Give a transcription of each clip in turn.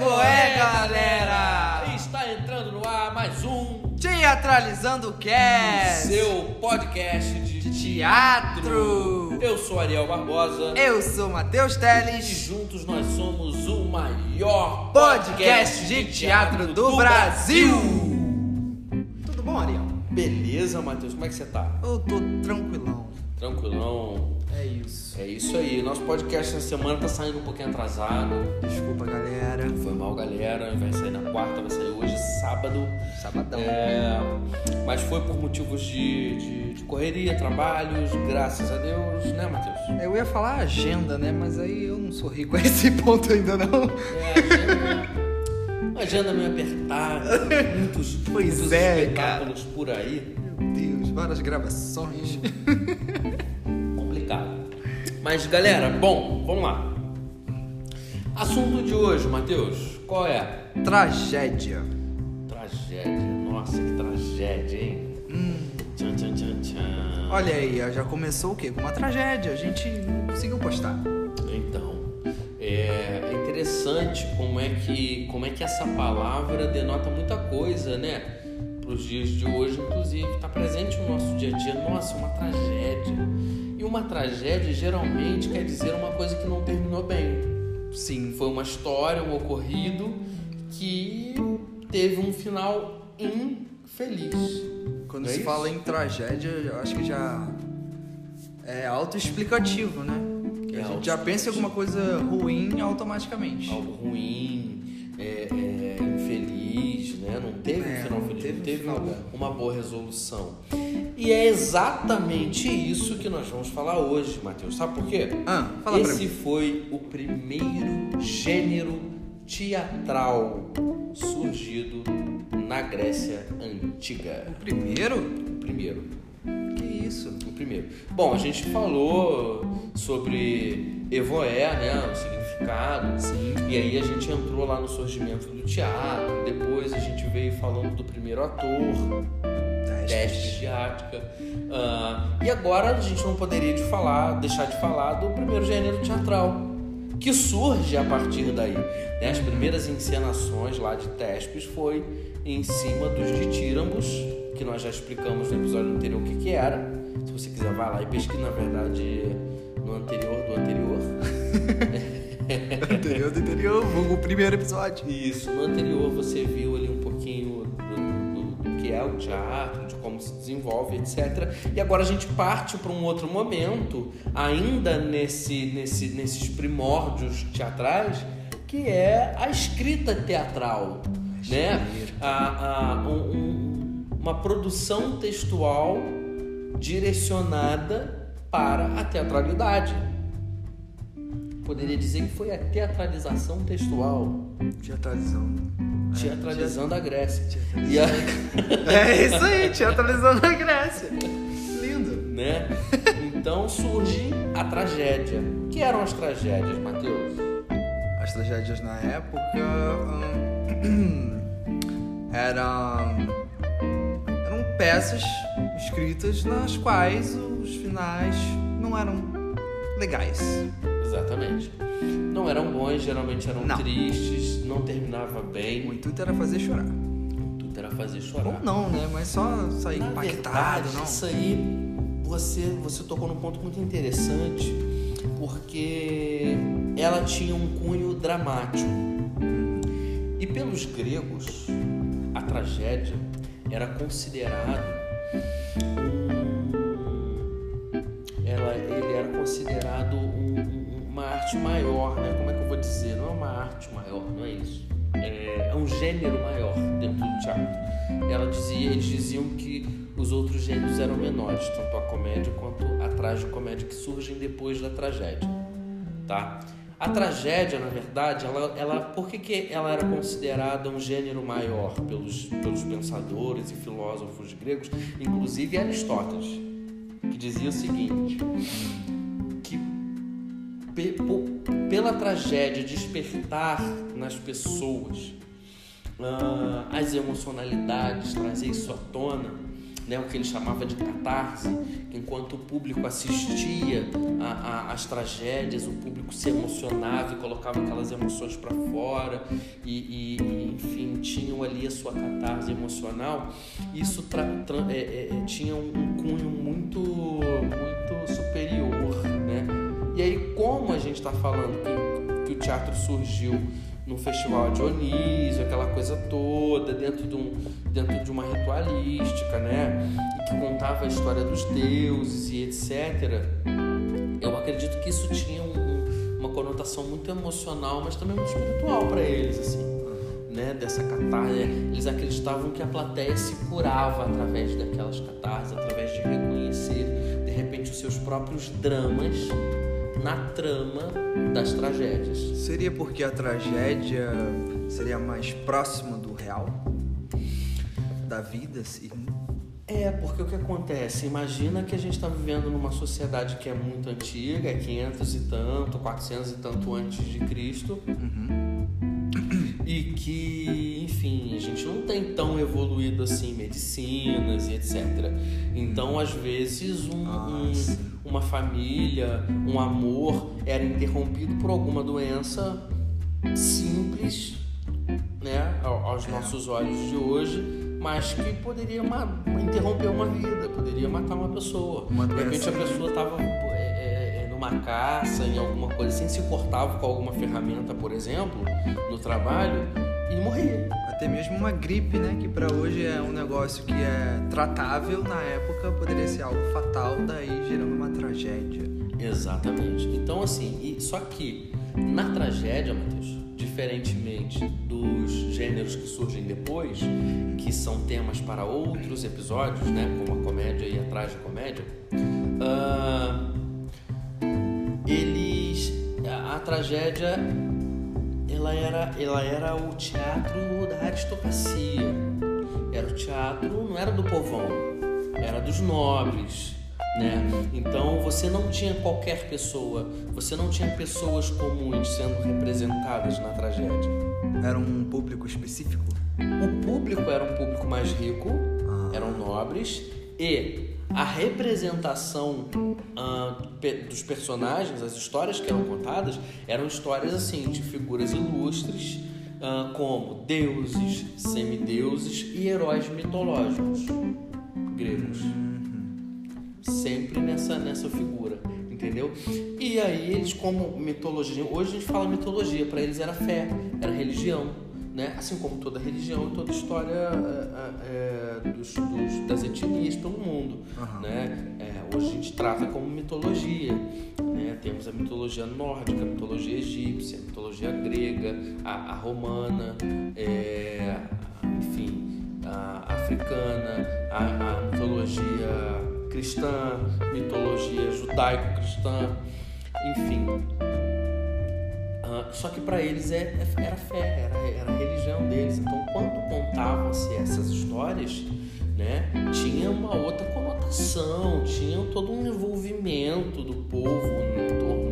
Evoé, galera! Está entrando no ar mais um Teatralizando o Cast! seu podcast de Teatro! Eu sou Ariel Barbosa Eu sou Matheus e Teles, juntos nós somos o maior podcast de teatro do Brasil! Tudo bom, Ariel? Beleza, Matheus? Como é que você tá? Eu tô tranquilão. Tranquilão? É isso. É aí. Nosso podcast essa semana tá saindo um pouquinho atrasado. Desculpa, galera. Foi mal, galera. Vai sair na quarta, vai sair hoje, sábado. Sabadão. É, mas foi por motivos de, de, de correria, trabalhos, graças a Deus, né, Matheus? Eu ia falar agenda, né? Mas aí eu não sou rico a esse ponto ainda não. É, agenda, uma agenda meio apertada, muitos, Pois muitos é, espetáculos por aí. Meu Deus, várias gravações. Mas, galera, bom, vamos lá. Assunto de hoje, Matheus, qual é? Tragédia. Tragédia. Nossa, que tragédia, hein? Tchan, tchan, tchan, tchan. Olha aí, já começou o quê? Com uma tragédia. A gente não conseguiu postar. Então, é é interessante como é que como é que essa palavra denota muita coisa, né? Para os dias de hoje, inclusive, está presente no nosso dia a dia. Nossa, uma tragédia. E uma tragédia geralmente quer dizer uma coisa que não terminou bem. Sim. Foi uma história, um ocorrido que teve um final infeliz. Quando é se isso? fala em tragédia, eu acho que já é autoexplicativo, né? É a gente já pensa em alguma coisa ruim automaticamente. algo ruim, é, é, teve um uma, boa resolução. E é exatamente isso que nós vamos falar hoje, Matheus. Sabe por quê? Ah, fala Esse foi o primeiro gênero teatral surgido na Grécia Antiga. O primeiro? O primeiro. Isso? O primeiro. Bom, a gente falou sobre Evoé, né? O significado. Sim. E aí a gente entrou lá no surgimento do teatro. Depois a gente veio falando do primeiro ator, teste de ática. Ah, e agora a gente não poderia de falar, deixar de falar do primeiro gênero teatral, que surge a partir daí. né? As primeiras encenações lá de Tespes foi em cima dos ditírambos, que nós já explicamos no episódio anterior o que, que era. Se você quiser, vai lá e pesquisa, na verdade, no anterior do anterior. Anterior do interior, vulgo o primeiro episódio. Isso, no anterior você viu ali um pouquinho do, do- do que é o teatro, de como se desenvolve, etc. E agora a gente parte para um outro momento, ainda nesse, nesse, nesses primórdios teatrais, que é a escrita teatral, né? A, a- um- um- uma produção textual direcionada para a teatralidade. Poderia dizer que foi a teatralização textual Teatralizando. teatralizando a Grécia. Teatralizando. E a, É isso aí, teatralizando a Grécia. Lindo. né? Então surge a tragédia. O que eram as tragédias, Matheus? As tragédias na época hum, eram, eram peças escritas nas quais os finais não eram legais. Exatamente. Não eram bons, geralmente eram Não. tristes, não terminava bem. O intuito era fazer chorar. Tudo era fazer chorar. Ou não, né? Mas só sair Na impactado, verdade, não. isso aí você, você tocou num ponto muito interessante, porque ela tinha um cunho dramático. E pelos gregos, a tragédia era considerado ela, ele era considerado um- uma arte maior, né? Como é que eu vou dizer? Não é uma arte maior, não é isso. É, é um gênero maior dentro do teatro. Ela dizia, eles diziam que os outros gêneros eram menores, tanto a comédia quanto a tragicomédia que surgem depois da tragédia, tá? A tragédia, na verdade, ela, ela, por que, que ela era considerada um gênero maior pelos, pelos pensadores e filósofos gregos, inclusive Aristóteles, que dizia o seguinte, que pe- pela tragédia despertar nas pessoas ah, as emocionalidades, trazer isso à tona, né, o que ele chamava de catarse, enquanto o público assistia às tragédias, o público se emocionava e colocava aquelas emoções para fora e, e, enfim, tinham ali a sua catarse emocional. Isso é, é, é, tinha um cunho muito, muito superior, né? E aí, como a gente está falando que, que o teatro surgiu no festival Dionísio, aquela coisa toda, dentro de, um, dentro de uma ritualística, né? Que contava a história dos deuses e etc. Eu acredito que isso tinha um, uma conotação muito emocional, mas também muito espiritual para eles, assim. Né, dessa catarse, eles acreditavam que a plateia se curava através daquelas catarses, através de reconhecer de repente os seus próprios dramas na trama das tragédias. Seria porque a tragédia seria mais próxima do real? Da vida, sim? É, porque o que acontece? Imagina que a gente está vivendo numa sociedade que é muito antiga, é 500 e tanto, 400 e tanto antes de Cristo. Uhum. E que, enfim, a gente não tem tão evoluído assim medicinas e etc. Então, às vezes, um, um uma família, um amor era interrompido por alguma doença simples, né, aos é. nossos olhos de hoje, mas que poderia interromper uma vida, poderia matar uma pessoa. Uma de repente a pessoa estava é, é, é, numa caça, em alguma coisa assim, se cortava com alguma ferramenta, por exemplo, no trabalho e morria até mesmo uma gripe, né? Que para hoje é um negócio que é tratável, na época poderia ser algo fatal, daí gerando uma tragédia. Exatamente. Então, assim, e, só que na tragédia, Matheus, diferentemente dos gêneros que surgem depois, que são temas para outros episódios, né? Como a comédia e a tragicomédia, uh, eles. A, a tragédia ela era, ela era o teatro da aristocracia. Era o teatro, não era do povão, era dos nobres. Né? Então você não tinha qualquer pessoa, você não tinha pessoas comuns sendo representadas na tragédia. Era um público específico? O público era um público mais rico, ah. eram nobres e a representação uh, dos personagens, as histórias que eram contadas, eram histórias assim de figuras ilustres, uh, como deuses, semideuses e heróis mitológicos gregos. Sempre nessa, nessa figura, entendeu? E aí eles, como mitologia, hoje a gente fala mitologia, para eles era fé, era religião né? assim como toda religião e toda história é, é, dos, dos, das etnias pelo mundo. Uhum. Né? É, hoje a gente trata como mitologia. Né? Temos a mitologia nórdica, a mitologia egípcia, a mitologia grega, a, a romana, é, enfim, a africana, a, a mitologia cristã, mitologia judaico-cristã, enfim só que para eles é, é, era fé, era, era a religião deles. Então, quando contavam-se essas histórias, né, tinha uma outra conotação, tinha todo um envolvimento do povo em torno.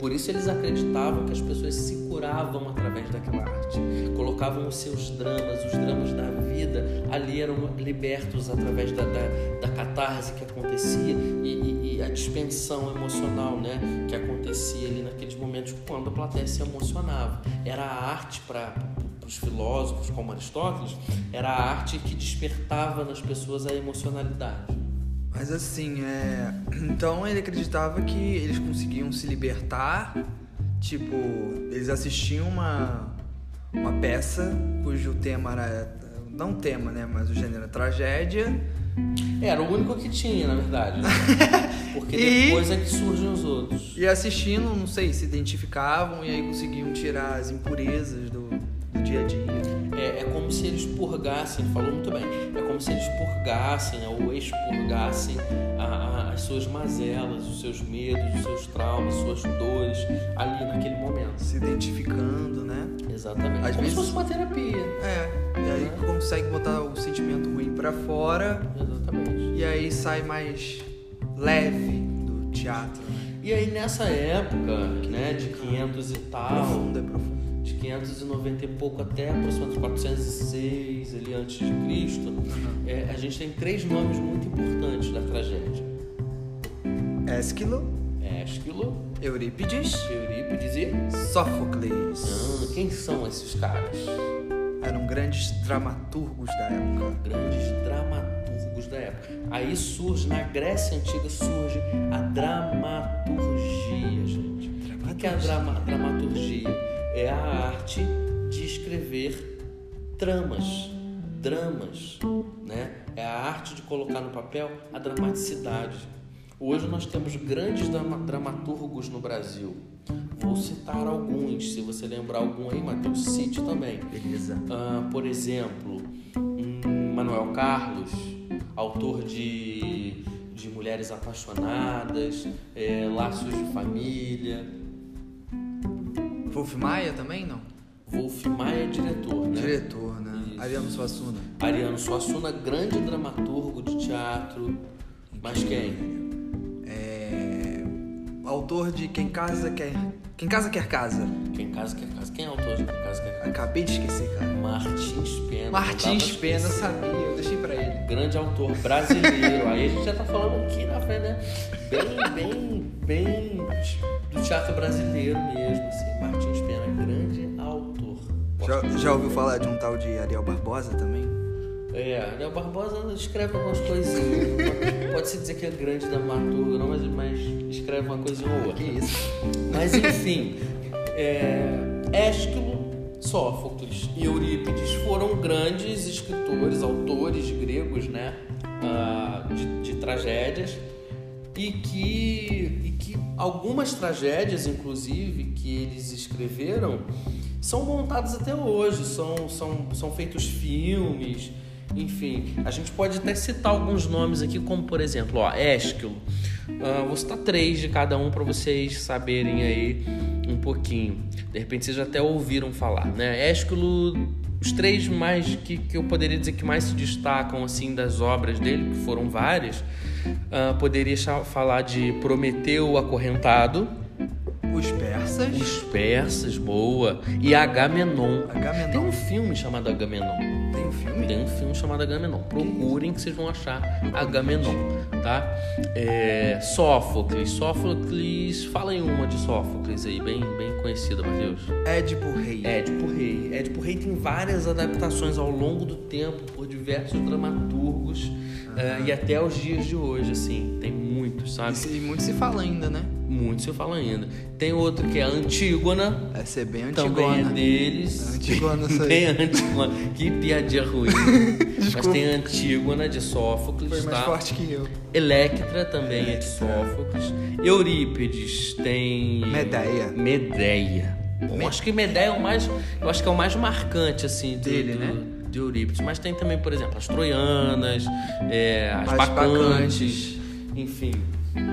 Por isso eles acreditavam que as pessoas se curavam através daquela arte, colocavam os seus dramas, os dramas da vida, ali eram libertos através da, da, da catarse que acontecia e, e, e, a dispensão emocional né, que acontecia ali naqueles momentos quando a plateia se emocionava. Era a arte para os filósofos como Aristóteles, era a arte que despertava nas pessoas a emocionalidade. Mas assim, é... então ele acreditava que eles conseguiam se libertar, tipo, eles assistiam uma, uma peça cujo tema era, não tema, né, mas o gênero era tragédia. Era o único que tinha, na verdade. Né? Porque depois e, é que surgem os outros. E assistindo, não sei, se identificavam e aí conseguiam tirar as impurezas do, do dia a dia é, como se eles purgassem, falou muito bem, é como se eles purgassem né, ou expurgassem a, a, as suas mazelas, os seus medos, os seus traumas, suas dores ali naquele momento. Se identificando, né? Exatamente. Às como vezes, se fosse uma terapia. É, e aí é. consegue botar o sentimento ruim para fora. Exatamente. E aí sai mais leve do teatro. E aí nessa época, né, de 500 e tal. Profundo, é profundo 590 e pouco até aproximadamente 406 ali antes de Cristo, é, a gente tem três nomes muito importantes da tragédia: Ésquilo, Ésquilo, Eurípides, Eurípides e Sófocles. ah, quem são esses caras? Eram grandes dramaturgos da época. Grandes dramaturgos da época. Aí surge na Grécia antiga surge a dramaturgia, gente. O que é a drama- dramaturgia? É a arte de escrever tramas, dramas, né? É a arte de colocar no papel a dramaticidade. Hoje nós temos grandes drama- dramaturgos no Brasil. Vou citar alguns, se você lembrar algum aí, Matheus, cite também. Beleza. Ah, por exemplo, hum, Manuel Carlos, autor de, de Mulheres Apaixonadas, é, Laços de Família. Wolf Maia também, não? Wolf Maia é diretor, né? Diretor, né? Isso. Ariano Suassuna. Ariano Suassuna, grande dramaturgo de teatro. Mas quem? É... Autor de Quem Casa Quer... Quem Casa Quer Casa. Quem casa quer casa. Quem é autor de Quem casa quer casa? Acabei de esquecer, cara. Martins Pena. Martins Pena, eu sabia. Eu deixei pra ele. grande autor brasileiro. Aí a gente já tá falando aqui na frente, né? Bem, bem, bem do teatro brasileiro mesmo, assim. Martins Pena, grande autor. Já, já ouviu falar de um tal de Ariel Barbosa também? É, Ariel Barbosa escreve algumas coisinhas. Pode-se dizer que é grande dramaturgo, não, mas, mas escreve uma coisinha ou outra. Que isso? Mas enfim, é, Ésquilo, Sófocles e Eurípides foram grandes escritores, autores gregos, né, ah, de, de tragédias e que, e que algumas tragédias, inclusive, que eles escreveram são montadas até hoje, são, são, são feitos filmes, enfim. A gente pode até citar alguns nomes aqui, como por exemplo, ó, Ésquilo. Ah, vou citar três de cada um para vocês saberem aí um pouquinho. De repente vocês até ouviram falar, né? Ésquilo, os três mais que, que eu poderia dizer que mais se destacam assim das obras dele, que foram várias, ah, poderia falar de Prometeu Acorrentado, Os persas. Os Persas, boa, e Agamenon. Tem Agamenon. um filme chamado Agamenon. Tem um filme? Tem um filme chamado Agamenon. Procurem que vocês vão achar Agamenon, tá? É, Sófocles. Sófocles. Fala em uma de Sófocles aí, bem, bem conhecida, Matheus. Édipo Rei. Édipo Rei. Édipo Rei tem várias adaptações ao longo do tempo por diversos dramaturgos é, e até os dias de hoje, assim. Tem muitos, E, sabe? se- e muito se fala ainda, né? Muitos se fala ainda. Tem outro que é Antígona. Vai ser bem Também é deles. Antígona, isso aí. Tem Antígona. Que piadinha ruim. Mas tem Antígona de Sófocles, Foi mais tá? forte que eu. Electra também é de Sófocles. Eurípides tem. Medeia. Medeia. Bom, acho que Medeia é o mais. Eu acho que é o mais marcante, assim, do- Dele, do- né? De Eurípides. Mas tem também, por exemplo, as troianas, é, as As bacantes. bacantes. Enfim,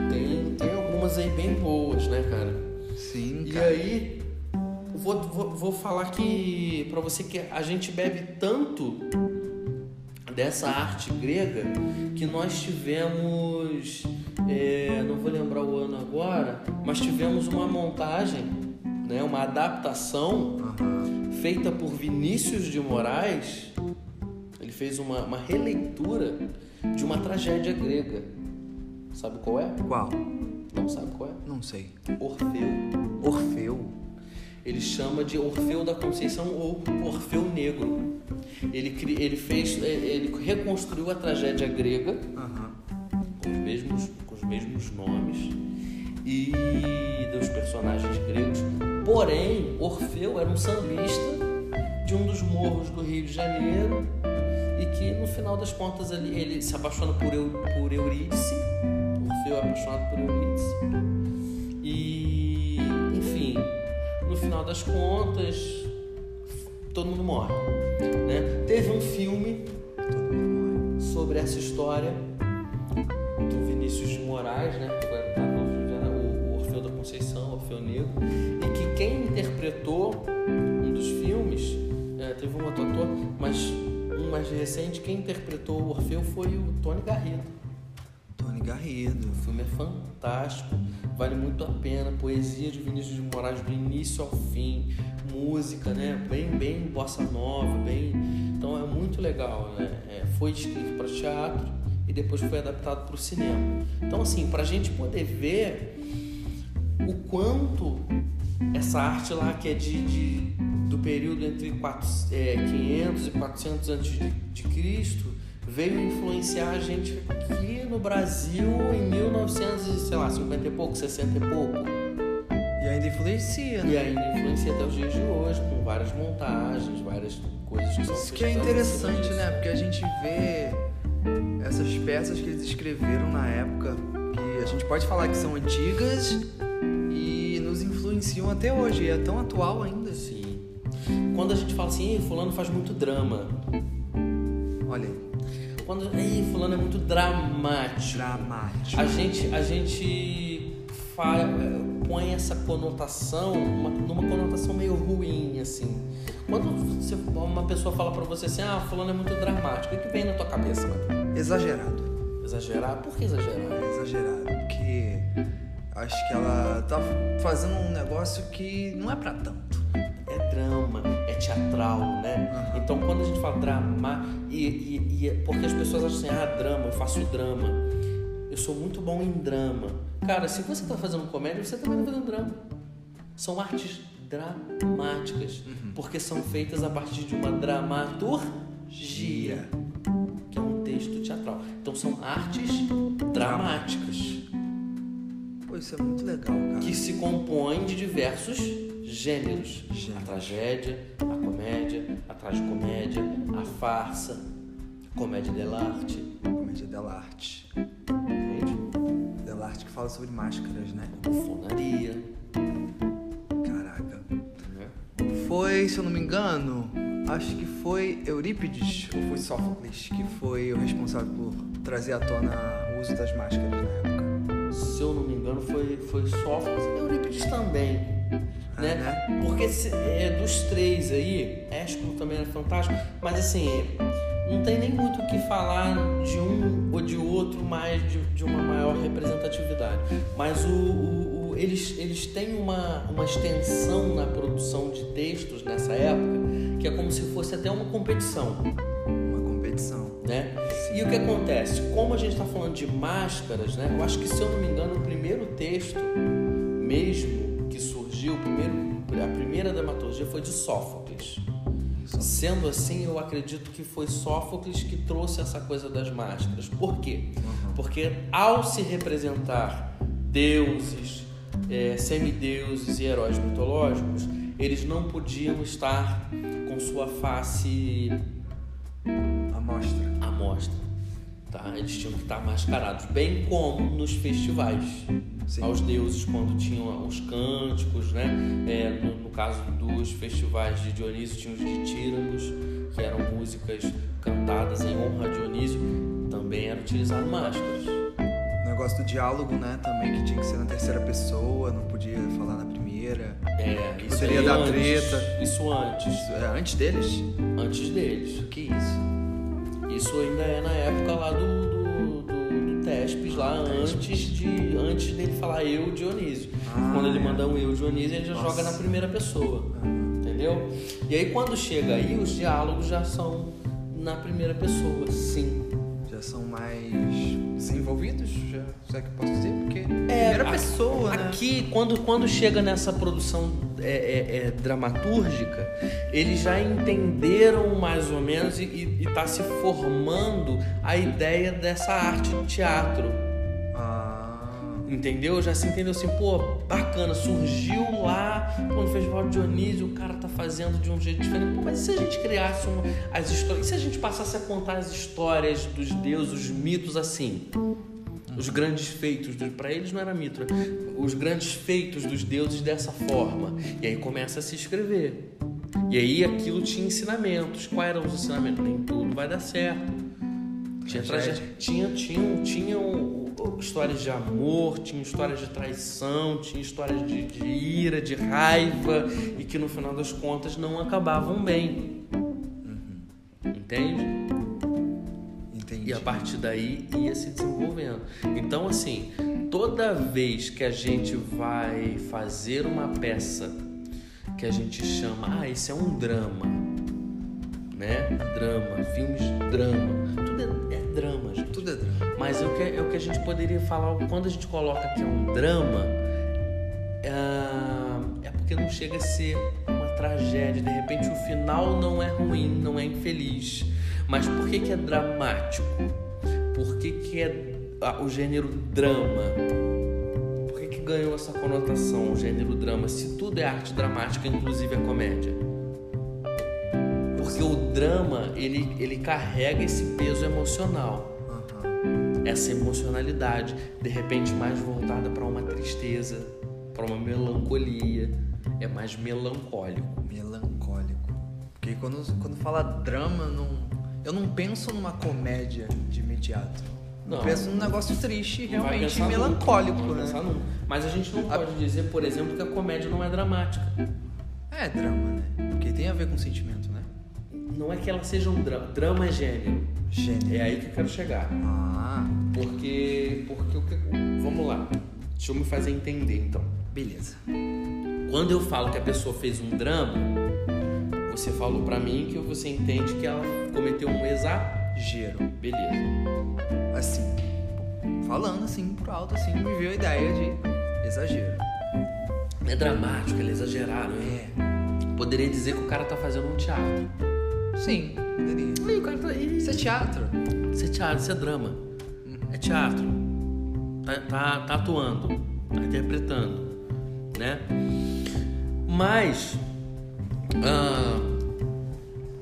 tem, tem algumas aí bem boas, né, cara? Sim, E cara. aí, vou, vou, vou falar que pra você que a gente bebe tanto dessa arte grega que nós tivemos, é, não vou lembrar o ano agora, mas tivemos uma montagem, né, uma adaptação feita por Vinícius de Moraes. Ele fez uma, uma releitura de uma tragédia grega. Sabe qual é? Qual? Não sabe qual é? Não sei. Orfeu. Orfeu. Ele chama de Orfeu da Conceição ou Orfeu Negro. Ele, cri- ele fez, é, ele reconstruiu a tragédia grega Aham. com os mesmos, com os mesmos nomes e dos personagens gregos. Porém, Orfeu era um sambista de um dos morros do Rio de Janeiro e que no final das contas ali, ele se apaixona por, Eu, por Eurídice. É apaixonado por Eurídice. E, enfim, no final das contas, todo mundo morre. Né? Teve um filme sobre essa história do Vinícius de Moraes, né? o- o Orfeu da Conceição, Orfeu Negro, e que quem interpretou um dos filmes, é, teve um outro ator, mas um mais recente, quem interpretou o Orfeu foi o Tony Garrido. Garrido. O filme é fantástico, vale muito a pena. Poesia de Vinícius de Moraes do início ao fim, música, né? Bem, bem bossa nova, bem. Então é muito legal, né? É, foi escrito para teatro e depois foi adaptado para o cinema. Então, assim, para a gente poder ver o quanto essa arte lá que é de, de do período entre 4, é, 500 e 400 antes de, de Cristo veio influenciar a gente aqui no Brasil em 1950 e pouco, 60 e pouco. E ainda influencia, né? E ainda influencia até os dias de hoje, com várias montagens, várias coisas que são Isso que é interessante, né? Porque a gente vê essas peças que eles escreveram na época, que a gente pode falar que são antigas e nos influenciam até hoje, e é tão atual ainda. Sim. Quando a gente fala assim, fulano faz muito drama. Olha aí. Quando, Ei, fulano é muito dramático. Dramático. A gente, a gente fa, põe essa conotação, uma, numa conotação meio ruim, assim. Quando você, uma pessoa fala pra você assim, ah, fulano é muito dramático, o que vem na tua cabeça, Matheus? Exagerado. Exagerar? Por que exagerar? É exagerado, porque acho que ela tá fazendo um negócio que não é pra tanto. É drama, teatral, né? Uhum. Então quando a gente fala drama, e, e, e porque as pessoas acham assim, ah, drama, eu faço drama. Eu sou muito bom em drama. Cara, se você tá fazendo comédia, você também tá fazendo drama. São artes dramáticas, Uhum. porque são feitas a partir de uma dramaturgia, que é um texto teatral. Então são artes dramáticas. Pô, isso é muito legal, cara. que se compõe de diversos gêneros. A tragédia, a comédia, a tragicomédia, a farsa, a comédia dell'arte. Comédia dell'arte. Entende? Dell'arte que fala sobre máscaras, né? Bufonaria. Caraca. Né? Foi, se eu não me engano, acho que foi Eurípides ou foi Sófocles que foi o responsável por trazer à tona o uso das máscaras na época. Se eu não me engano, foi, foi Sófocles e Eurípides também. Né? né? Porque se- é, dos três aí, Ésquilo também era fantástico, mas assim, não tem nem muito o que falar de um ou de outro, mais de, de uma maior representatividade. Mas o, o- o- eles, eles têm uma, uma extensão na produção de textos nessa época que é como se fosse até uma competição. Uma competição. Né? E o que acontece? Como a gente está falando de máscaras, né? eu acho que, se eu não me engano, o primeiro texto mesmo surgiu, o primeiro, a primeira dramaturgia foi de Sófocles. Sendo assim, eu acredito que foi Sófocles que trouxe essa coisa das máscaras. Por quê? Porque ao se representar deuses, eh, semideuses e heróis mitológicos, eles não podiam estar com sua face A mostra. à mostra. Tá? Eles tinham que estar mascarados, bem como nos festivais. Sim. Aos deuses, quando tinham os cânticos, né? É, no, no caso dos festivais de Dionísio, tinha os ditírambos, que eram músicas cantadas em honra a Dionísio, também era utilizado máscaras. O negócio do diálogo, né? Também que tinha que ser na terceira pessoa, não podia falar na primeira. É, isso dar antes, treta. Isso antes, Isso é antes deles? antes deles. Que isso? Isso ainda é na época lá do, do, do, do Tespes, lá antes, de, antes dele falar eu, Dionísio. Ah, quando ele é. manda um eu, Dionísio, ele já Nossa. joga na primeira pessoa. Entendeu? E aí quando chega aí, os diálogos já são na primeira pessoa, sim. Já são mais desenvolvidos, já, se é que eu posso dizer, porque É, primeira a- pessoa, né? Aqui, quando, quando chega nessa produção é, é, é, dramatúrgica, eles já entenderam mais ou menos e está se formando a ideia dessa arte de teatro. Ah, Entendeu? Já se entendeu assim, pô, bacana, surgiu lá pô, no Festival de Dionísio, o cara tá fazendo de um jeito diferente. Pô, mas e se a gente criasse uma, as histórias? E se a gente passasse a contar as histórias dos deuses, os mitos assim? Os grandes feitos, para eles não era mito, né? os grandes feitos dos deuses dessa forma. E aí começa a se escrever. E aí aquilo tinha ensinamentos. Quais eram os ensinamentos? Nem tudo vai dar certo. Tinha, Tragédia. tragédia. tinha, tinha, tinha um- histórias de amor, tinha histórias de traição, tinha histórias de, de ira, de raiva e que no final das contas não acabavam bem. Entende? E a partir daí ia se desenvolvendo. Então, assim, toda vez que a gente vai fazer uma peça que a gente chama, ah, esse é um drama, né? Drama, filmes drama, tudo é, é drama, gente. Tudo é drama. Mas é o, que, é o que a gente poderia falar, quando a gente coloca que é um drama, é, é porque não chega a ser uma tragédia. De repente o final não é ruim, não é infeliz. Mas por que, que é dramático? Por que, que é o gênero drama? Por que, que ganhou essa conotação, o gênero drama? Se tudo é arte dramática, inclusive a comédia. Porque o drama, ele, ele carrega esse peso emocional essa emocionalidade, de repente mais voltada para uma tristeza, para uma melancolia, é mais melancólico. Melancólico. Porque quando, quando fala drama, não, eu não penso numa comédia de imediato. Não. Eu penso num negócio triste, realmente melancólico, nunca, né? Mas a gente não pode dizer, por exemplo, que a comédia não é dramática. É drama, né? Porque tem a ver com sentimento, né? Não é que ela seja um drama. Drama é gênero. Gênero. É aí que eu quero chegar. Ah. Porque. Porque. Vamos lá. Deixa eu me fazer entender então. Beleza. Quando eu falo que a pessoa fez um drama, você falou para mim que você entende que ela cometeu um exagero. Beleza. Assim, falando assim por alto, assim, me veio a ideia de exagero. É dramático, ele é exagerado. É. Poderia dizer que o cara tá fazendo um teatro. Sim, poderia. Aí, o cara tá... Isso é teatro. Isso é teatro, isso é drama. É teatro. Tá, tá, tá atuando, tá interpretando, né? Mas ah,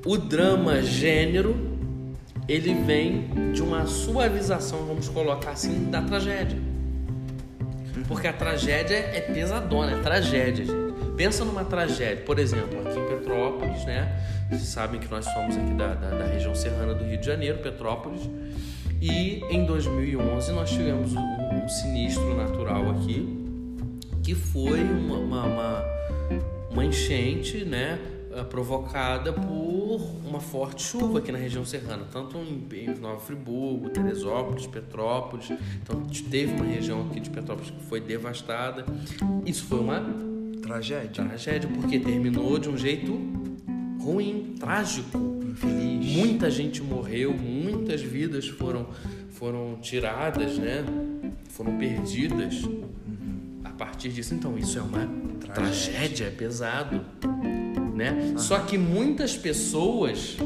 o drama gênero ele vem de uma suavização, vamos colocar assim, da tragédia. Porque a tragédia é pesadona, é tragédia, gente. Pensa numa tragédia, por exemplo, aqui em Petrópolis, né? Vocês sabem que nós somos aqui da, da, da região serrana do Rio de Janeiro, Petrópolis. E em 2011 nós tivemos um, um sinistro natural aqui, que foi uma, uma, uma, uma enchente, né? Eh, provocada por uma forte chuva aqui na região serrana, tanto em Nova Friburgo, Teresópolis, Petrópolis. Então teve uma região aqui de Petrópolis que foi devastada. Isso foi uma tragédia. Tragédia porque terminou de um jeito ruim, trágico, infeliz. Muita gente morreu, muitas vidas foram foram tiradas, né? Foram perdidas partir disso. Então isso é uma tragédia, tragédia é pesado né? Só que muitas pessoas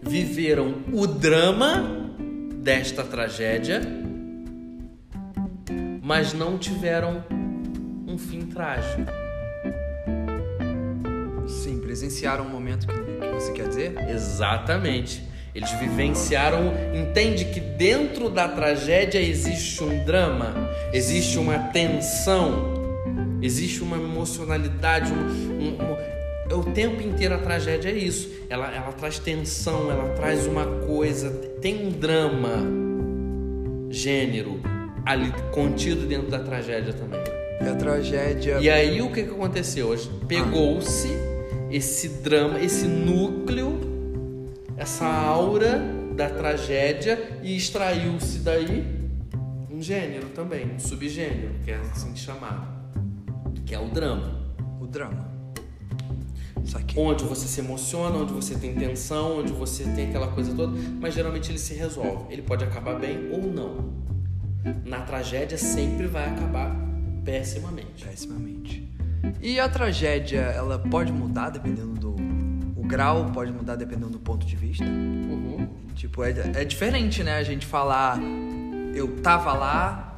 viveram o drama desta tragédia, mas não tiveram um fim trágico. Sim, presenciaram um momento que, que você quer dizer? Exatamente. Eles vivenciaram, entende que dentro da tragédia existe um drama, existe uma tensão, Existe uma emocionalidade, um, um, um, é o tempo inteiro a tragédia é isso. Ela, ela traz tensão, ela traz uma coisa, tem um drama, gênero ali contido dentro da tragédia também. E a tragédia. E aí o que, que aconteceu? Pegou-se esse drama, esse núcleo, essa aura da tragédia e extraiu-se daí um gênero também, um subgênero, que é assim chamado que é o drama. O drama. Onde você se emociona, onde você tem tensão, onde você tem aquela coisa toda, mas geralmente ele se resolve. Ele pode acabar bem ou não. Na tragédia sempre vai acabar pessimamente. Pessimamente. E a tragédia, ela pode mudar dependendo do. O grau pode mudar dependendo do ponto de vista? Uhum. Tipo, é, é diferente, né? A gente falar eu tava lá,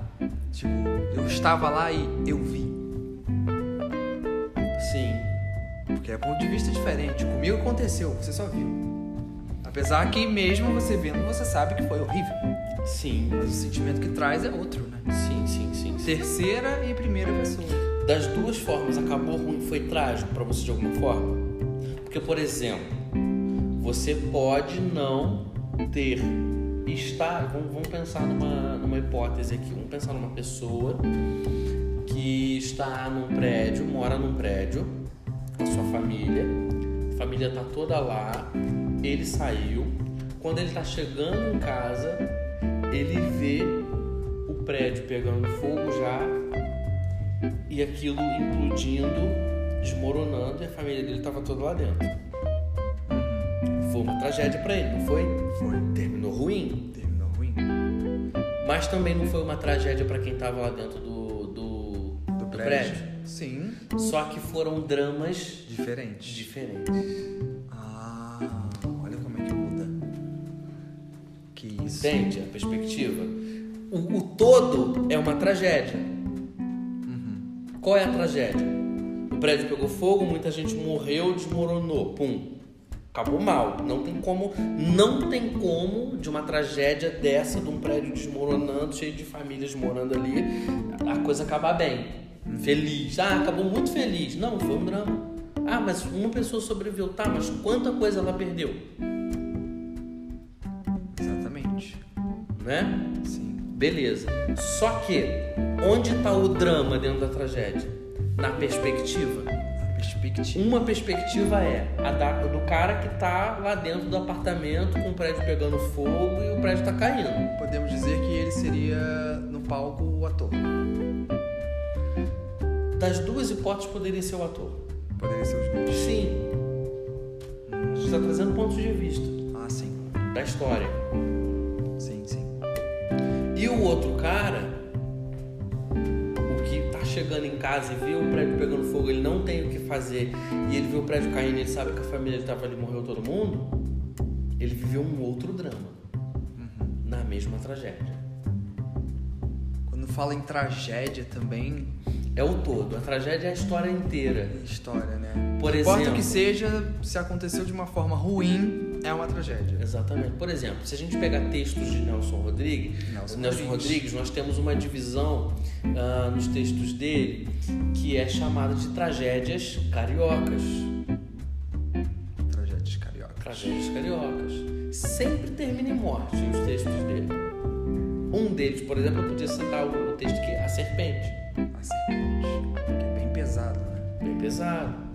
tipo, eu estava lá e eu vi. Porque é ponto de vista diferente. Comigo aconteceu, você só viu. Apesar que mesmo você vendo, você sabe que foi horrível. Sim. Mas o sentimento que traz é outro, né? Sim, sim, sim. sim. Terceira e primeira pessoa. Das duas formas, acabou ruim, foi trágico para você de alguma forma? Porque, por exemplo, você pode não ter estar. Vamos, vamos pensar numa, numa hipótese aqui. Vamos pensar numa pessoa que está num prédio, mora num prédio com a sua família, a família tá toda lá, ele saiu, Quando ele tá chegando em casa, ele vê o prédio pegando fogo já e aquilo implodindo, desmoronando e a família dele tava toda lá dentro. Foi uma tragédia para ele, não foi? Foi. Terminou ruim, Terminou ruim. mas também não foi uma tragédia para quem tava lá dentro do, do, do prédio. Sim. Só que foram dramas Diferente. diferentes. Ah, olha como é que muda. Que isso. Entende a perspectiva? O, o todo é uma tragédia. Qual é a tragédia? O prédio pegou fogo, muita gente morreu, desmoronou. Pum. Acabou mal. Não tem como, não tem como de uma tragédia dessa, de um prédio desmoronando, cheio de famílias morando ali, a coisa acabar bem. Feliz. Ah, acabou muito feliz. Não, foi um drama. Ah, mas uma pessoa sobreviveu. Tá, mas quanta coisa ela perdeu? Exatamente. Né? Sim. Beleza. Só que, onde está o drama dentro da tragédia? Na perspectiva. Perspectiva. Uma perspectiva é a da- do cara que tá lá dentro do apartamento com o prédio pegando fogo e o prédio tá caindo. Podemos dizer que ele seria no palco o ator. Das duas hipóteses poderia ser o ator. Poderia ser os dois. Sim. Gente está trazendo pontos de vista Ah, sim. da história. Sim, sim. E o outro cara, chegando em casa e vê o prédio pegando fogo, ele não tem o que fazer, e ele vê o prédio caindo, ele sabe que a família dele tava ali, morreu todo mundo, ele viveu um outro drama. Na mesma tragédia. Quando fala em tragédia também, É o todo, a tragédia é a história inteira. história, né? Por Não importa exemplo- o que seja, se aconteceu de uma forma ruim, é uma tragédia. Exatamente. Por exemplo, se a gente pegar textos de Nelson Rodrigues, Nelson Nelson, Rodrigues. Nós temos uma divisão ah, nos textos dele que é chamada de tragédias cariocas. Tragédias cariocas. Tragédias cariocas. Sempre termina em morte os textos dele. Um deles, por exemplo, eu podia citar o texto que é A Serpente. A serpente. Que é bem pesado, né? Bem pesado.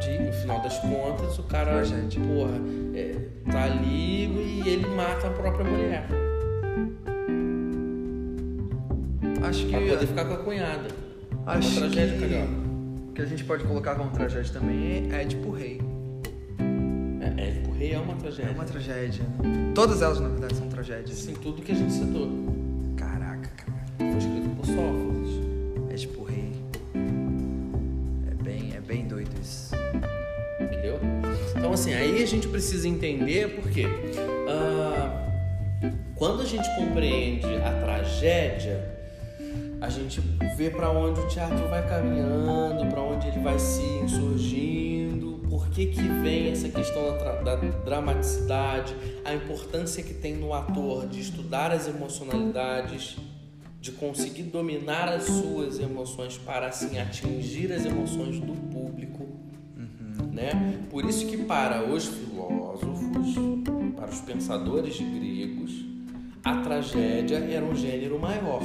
De. No final das contas, o cara, Tragédia. porra, é, tá ali e ele mata a própria mulher. Acho que. Pra poder ficar com a cunhada. Acho uma tragédia que... carioca. que a gente pode colocar como tragédia também é Édipo Rei. É, tipo, rei é uma tragédia. É uma tragédia. Todas elas, na verdade, são tragédias. Assim, tudo que a gente citou. Caraca, cara. Foi escrito por Sófocles. Aí a gente precisa entender porque ah, quando a gente compreende a tragédia, a gente vê para onde o teatro vai caminhando, para onde ele vai se insurgindo, por que, que vem essa questão da, da dramaticidade, a importância que tem no ator de estudar as emocionalidades, de conseguir dominar as suas emoções para assim atingir as emoções do público né? Por isso que para os filósofos, para os pensadores gregos, a tragédia era um gênero maior.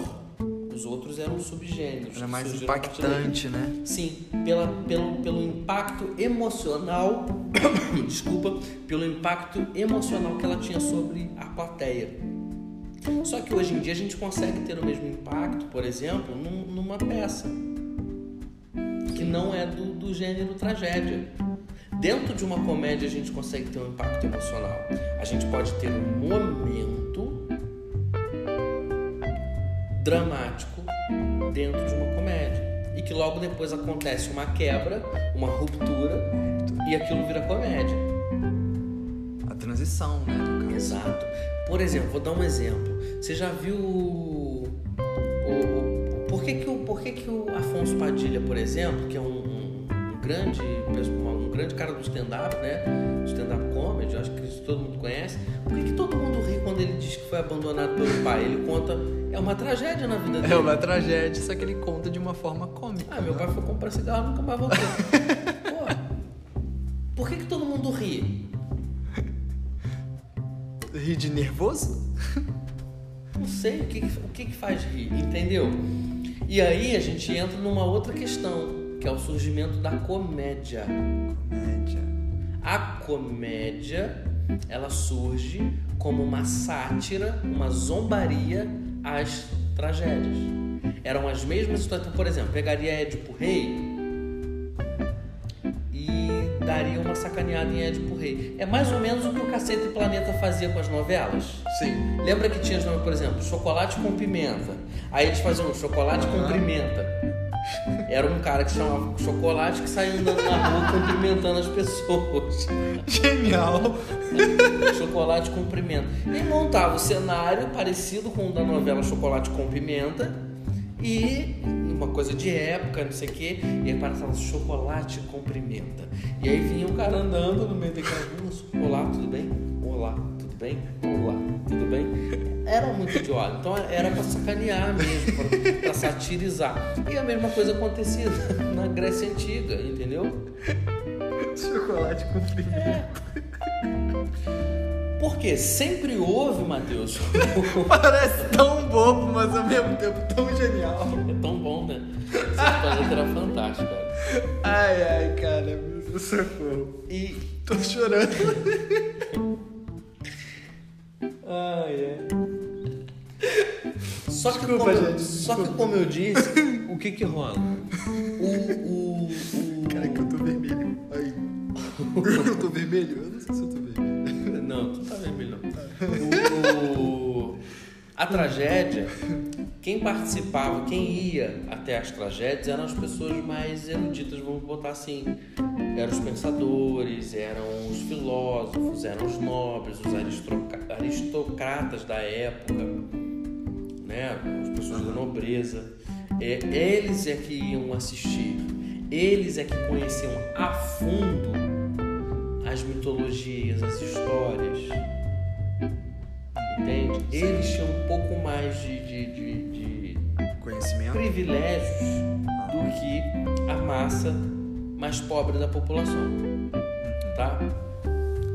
Os outros eram subgêneros. Era mais impactante, né? Sim, pela, pelo, pelo impacto emocional, desculpa, pelo impacto emocional que ela tinha sobre a plateia. Só que hoje em dia a gente consegue ter o mesmo impacto, por exemplo, num- numa peça que não é do, do gênero tragédia. Dentro de uma comédia a gente consegue ter um impacto emocional. A gente pode ter um momento dramático dentro de uma comédia e que logo depois acontece uma quebra, uma ruptura e aquilo vira comédia. A transição, né, do caso. Exato. Por exemplo, vou dar um exemplo. Você já viu o, o- o- por que que o por que que o Afonso Padilha, por exemplo, que é um grande um grande cara do stand-up, né? Stand-up comedy, acho que todo mundo conhece. Por que, que todo mundo ri quando ele diz que foi abandonado pelo pai? Ele conta é uma tragédia na vida dele. É uma tragédia, só que ele conta de uma forma cômica. Ah, meu pai foi comprar cigarro e nunca mais voltou. Pô, por que, que todo mundo ri? Rir de nervoso? Não sei o que, o que faz rir, entendeu? E aí a gente entra numa outra questão, que é o surgimento da comédia. Comédia. A comédia ela surge como uma sátira, uma zombaria às tragédias. Eram as mesmas situações. Por exemplo, pegaria Édipo Rei e daria uma sacaneada em Édipo Rei. É mais ou menos o que o Cacete Planeta fazia com as novelas. Sim. Lembra que tinha por exemplo, chocolate com pimenta. Aí eles faziam chocolate com Aham. pimenta. Era um cara que se chamava Chocolate que saía andando na rua cumprimentando as pessoas. Genial. Chocolate com pimenta. E montava o cenário parecido com o da novela Chocolate com Pimenta. E uma coisa de época, não sei o quê. E aí passava chocolate com pimenta. E aí vinha um cara andando no meio daquela rua. Olá, tudo bem? Olá, tudo bem? Olá? Era muito idiota. Então era pra sacanear mesmo, pra, pra satirizar. E a mesma coisa acontecia na Grécia Antiga, entendeu? Chocolate com pimenta. Porque sempre houve, Matheus, Parece tão bobo, mas ao mesmo tempo tão genial. É tão bom, né? Essa planeta era fantástico, cara. Ai, ai, cara, meu socorro. E. Tô chorando. Ai, é. Só que, Desculpa, como, eu- gente, só que como eu disse, o que que rola? O. o, o... Cara, que eu tô vermelho. Ai. Eu tô vermelho? Eu não sei se eu tô vermelho. Não, tu tá vermelho. não. O, a tragédia, quem participava, quem ia até as tragédias eram as pessoas mais eruditas, vamos botar assim. Eram os pensadores, eram os filósofos, eram os nobres, os aristocra- aristocratas da época, né? As pessoas da nobreza. É, eles é que iam assistir, eles é que conheciam a fundo as mitologias, as histórias. Entende? Eles tinham um pouco mais de, de, de- de Conhecimento? privilégios do que a massa mais pobre da população. Tá?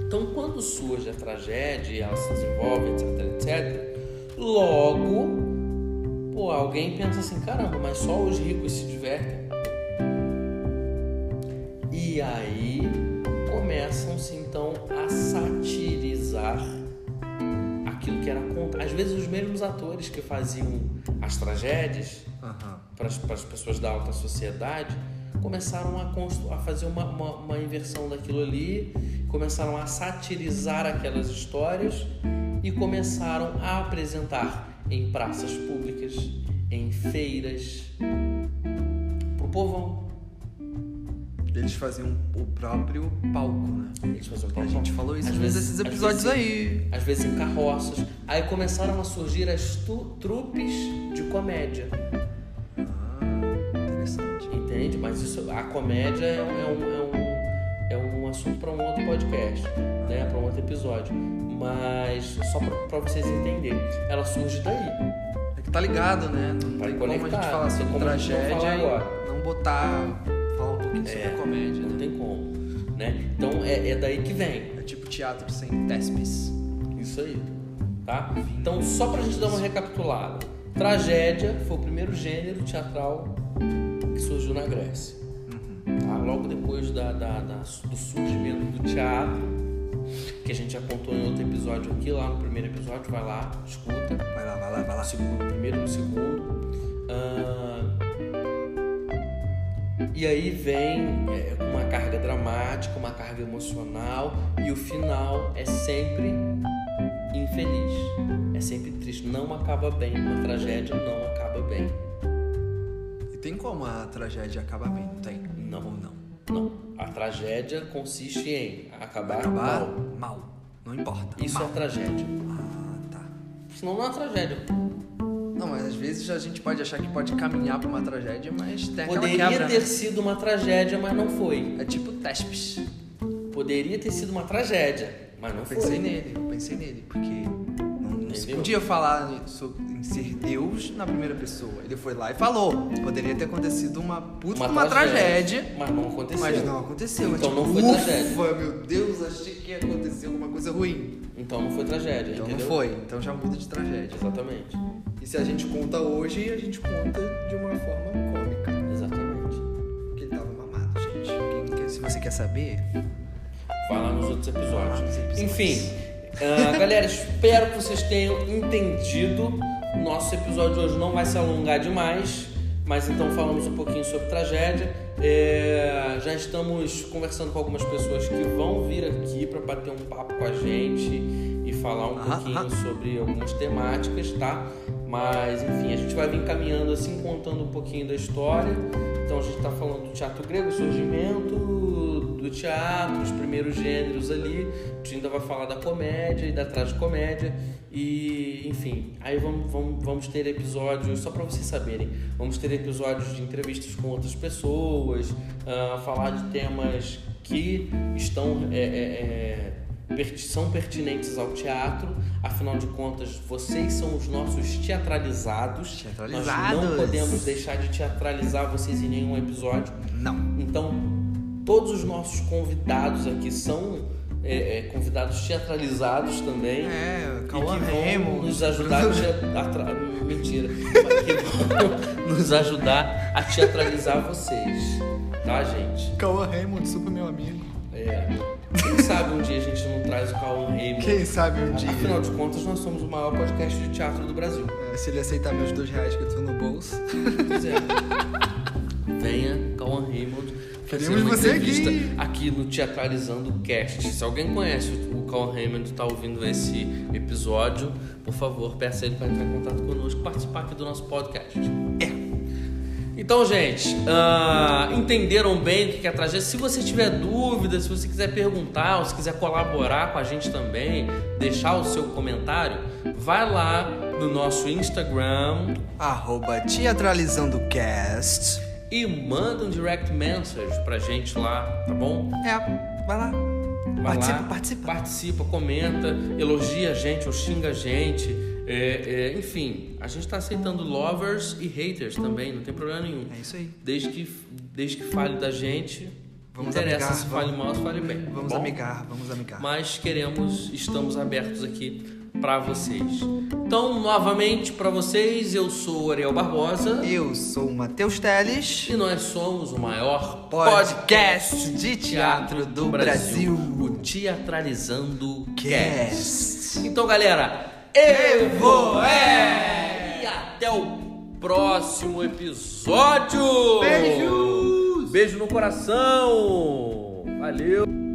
Então, quando surge a tragédia ela se desenvolve, etc, etc, logo, pô, alguém pensa assim: caramba, mas só os ricos se divertem. E aí começam-se então a satirizar aquilo que era contra. Às vezes, os mesmos atores que faziam as tragédias Aham. para as, para as pessoas da alta sociedade começaram a, constru- a fazer uma, uma, uma inversão daquilo ali, começaram a satirizar aquelas histórias e começaram a apresentar em praças públicas, em feiras, pro povão. Eles faziam o próprio palco, né? Eles faziam A palco. gente falou isso Às vezes- desses às episódios vezes- aí. Às vezes em carroças. Aí começaram a surgir as trupes de comédia. Ah, interessante. Entende? Mas isso, a comédia é um, é um, é um, é um assunto para um outro podcast, né? Para um outro episódio. Mas só para vocês entenderem, ela surge daí. É que tá ligado, né? Não Vai tem como a gente falar sobre tragédia e não botar. falar um pouquinho sobre É, a comédia, Não né? tem como, né? Então é, é daí que vem. É tipo teatro sem tespes. Isso aí, tá? Então só pra gente dar uma recapitulada. Tragédia foi o primeiro gênero teatral que surgiu na Grécia. Logo depois da, da- da- do surgimento do teatro, que a gente já contou em outro episódio aqui, lá no primeiro episódio, vai lá, escuta. Vai lá, vai lá, vai lá. Segundo, primeiro no segundo. Ah, e aí vem é, uma carga dramática, uma carga emocional, e o final é sempre infeliz. É sempre triste. Não acaba bem. Uma tragédia não acaba bem. E tem como a tragédia acabar bem? Não tem? Não. Não? Não. A tragédia consiste em acabar, Acabar mal. mal. Não importa. Isso mal. é tragédia. Ah, tá. Senão não é tragédia. Não, mas às vezes a gente pode achar que pode caminhar pra uma tragédia, mas tem Poderia quebra. ter né? sido uma tragédia, mas não foi. É tipo tespes. Poderia ter sido uma tragédia, mas não Eu foi. pensei nele, eu pensei nele, porque não, não se podia falar sobre, em ser Deus na primeira pessoa. Ele foi lá e falou. Poderia ter acontecido uma puta uma, tragédia, Mas não aconteceu. mas não aconteceu. Então É não tipo, foi ufa, tragédia. meu Deus, achei que ia acontecer alguma coisa ruim. Então não foi tragédia, Então entendeu? não foi, então já muda de tragédia. Exatamente. E se a gente conta hoje, a gente conta de uma forma cômica. Exatamente. Porque ele tava mamado, gente. Quem se você quer saber, Vai lá nos outros episódios. nos episódios. Enfim, ah, galera, espero que vocês tenham entendido. Nosso episódio de hoje não vai se alongar demais, mas então falamos um pouquinho sobre tragédia. É, já estamos conversando com algumas pessoas que vão vir aqui para bater um papo com a gente e falar um Aham, pouquinho aham. sobre algumas temáticas, tá? Mas enfim, a gente vai vir caminhando assim, contando um pouquinho da história. Então a gente está falando do teatro grego, surgimento do teatro, os primeiros gêneros ali. A gente ainda vai falar da comédia e da tragicomédia. E enfim, aí vamos, vamos, vamos ter episódios, só para vocês saberem, vamos ter episódios de entrevistas com outras pessoas, ah, falar de temas que estão. é, é, é, são pertinentes ao teatro, afinal de contas, vocês são os nossos teatralizados. Nós não Teatralizados. podemos deixar de teatralizar vocês em nenhum episódio. Não. Então, todos os nossos convidados aqui são é, é, convidados teatralizados também. É, Cauã Raymond. nos ajudar a teatrar. Mentira. que vão nos ajudar a teatralizar vocês. Tá, gente? Cauã Raymond, super meu amigo. É. Quem sabe um dia a gente não traz o Cauã Raymond. Quem sabe um dia. Afinal de contas, nós somos o maior podcast de teatro do Brasil. É, Se ele aceitar meus dois reais que eu tô no bolso. Pois é. Venha, Cauã Raymond, Queremos uma você entrevista aqui. aqui. no Teatralizando Cast. Se alguém conhece o Cauã Raymond e está ouvindo esse episódio, por favor, peça ele para entrar em contato conosco, participar aqui do nosso podcast. É. Então, gente, ah, entenderam bem o que é tragédia? Se você tiver dúvidas, se você quiser perguntar, ou se quiser colaborar com a gente também, deixar o seu comentário, vai lá no nosso Instagram, Arroba teatralizandocast. E manda um direct message pra gente lá, tá bom? É, vai lá. Vai participa, lá, participa. participa, comenta, elogia a gente ou xinga a gente. É, é, enfim, a gente tá aceitando lovers e haters também, não tem problema nenhum. É isso aí. Desde que, desde que fale da gente, Vamos interessa amigar, se vamos- fale mal ou se fale bem. Vamos bom? amigar, vamos amigar. Mas queremos, estamos abertos aqui pra vocês. Então, novamente, pra vocês, eu sou o Ariel Barbosa. Eu sou o Matheus Teles. E nós somos o maior Podcast de teatro do Brasil. o Teatralizando Cast. Então, galera, eu vou é! E até o próximo episódio! Beijos! Beijo no coração! Valeu!